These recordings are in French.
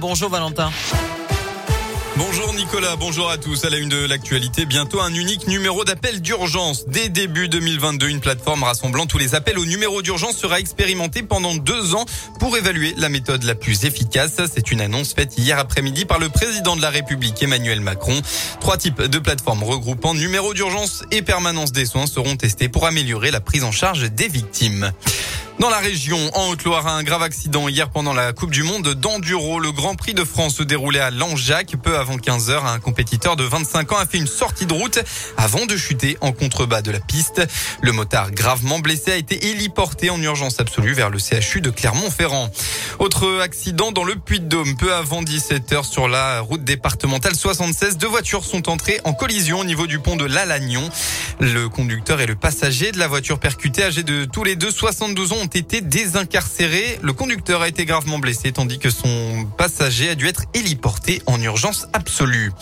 Bonjour Valentin. Bonjour Nicolas, bonjour à tous. À la une de l'actualité, bientôt un unique numéro d'appel d'urgence. Dès début 2022, une plateforme rassemblant tous les appels au numéro d'urgence sera expérimentée pendant deux ans pour évaluer la méthode la plus efficace. C'est une annonce faite hier après-midi par le président de la République Emmanuel Macron. Trois types de plateformes regroupant numéro d'urgence et permanence des soins seront testés pour améliorer la prise en charge des victimes. Dans la région, en Haute-Loire, un grave accident hier pendant la Coupe du Monde d'enduro. Le Grand Prix de France se déroulait à Langeac. Peu avant 15 heures, un compétiteur de 25 ans a fait une sortie de route avant de chuter en contrebas de la piste. Le motard gravement blessé a été héliporté en urgence absolue vers le CHU de Clermont-Ferrand. Autre accident dans le Puy-de-Dôme. Peu avant 17 heures sur la route départementale 76, deux voitures sont entrées en collision au niveau du pont de l'Alagnon. Le conducteur et le passager de la voiture percutée, âgés de tous les deux 72 ans, ont été désincarcérés. Le conducteur a été gravement blessé tandis que son passager a dû être héliporté en urgence absolue.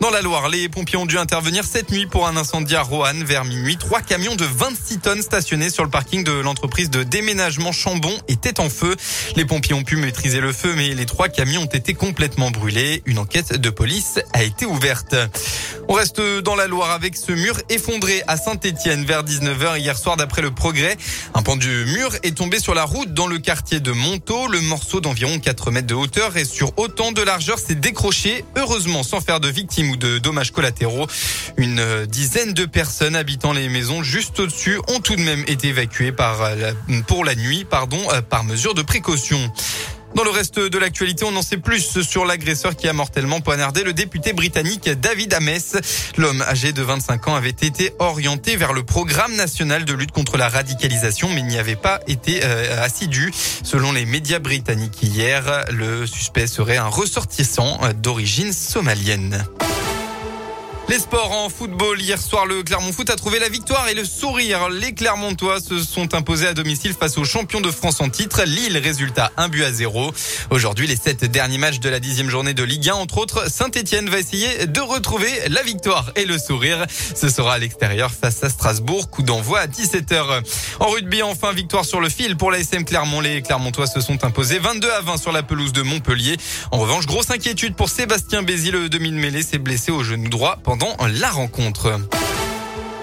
Dans la Loire, les pompiers ont dû intervenir cette nuit pour un incendie à Roanne vers minuit. Trois camions de 26 tonnes stationnés sur le parking de l'entreprise de déménagement Chambon étaient en feu. Les pompiers ont pu maîtriser le feu, mais les trois camions ont été complètement brûlés. Une enquête de police a été ouverte. On reste dans la Loire avec ce mur effondré à Saint-Étienne vers 19h hier soir d'après le progrès. Un pan du mur est tombé sur la route dans le quartier de Montaut. Le morceau d'environ 4 mètres de hauteur et sur autant de largeur s'est décroché, heureusement sans faire de victimes ou de dommages collatéraux. Une dizaine de personnes habitant les maisons juste au-dessus ont tout de même été évacuées par pour la nuit, euh, par mesure de précaution. Dans le reste de l'actualité, on en sait plus sur l'agresseur qui a mortellement poignardé le député britannique David Ames. L'homme âgé de 25 ans avait été orienté vers le programme national de lutte contre la radicalisation, mais n'y avait pas été euh, assidu. Selon les médias britanniques hier, le suspect serait un ressortissant d'origine somalienne. Les sports en football. Hier soir, le Clermont Foot a trouvé la victoire et le sourire. Les Clermontois se sont imposés à domicile face aux champions de France en titre. Lille, résultat un but à zéro. Aujourd'hui, les sept derniers matchs de la dixième journée de Ligue 1, entre autres, Saint-Etienne va essayer de retrouver la victoire et le sourire. Ce sera à l'extérieur face à Strasbourg. Coup d'envoi à 17h. En rugby, enfin, victoire sur le fil pour la SM Clermont. Les Clermontois se sont imposés 22 à 20 sur la pelouse de Montpellier. En revanche, grosse inquiétude pour Sébastien Bézi, le demi-mêlée, s'est blessé au genou droit pendant la rencontre.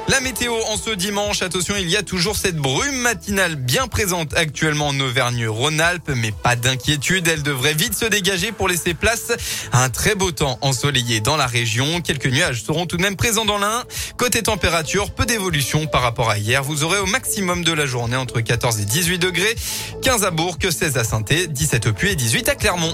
La météo en ce dimanche, attention, il y a toujours cette brume matinale bien présente actuellement en Auvergne-Rhône-Alpes, mais pas d'inquiétude, elle devrait vite se dégager pour laisser place à un très beau temps ensoleillé dans la région. Quelques nuages seront tout de même présents dans l'Ain. Côté température, peu d'évolution par rapport à hier. Vous aurez au maximum de la journée entre 14 et 18 degrés, 15 à Bourg, 16 à saint 17 au Puy et 18 à Clermont.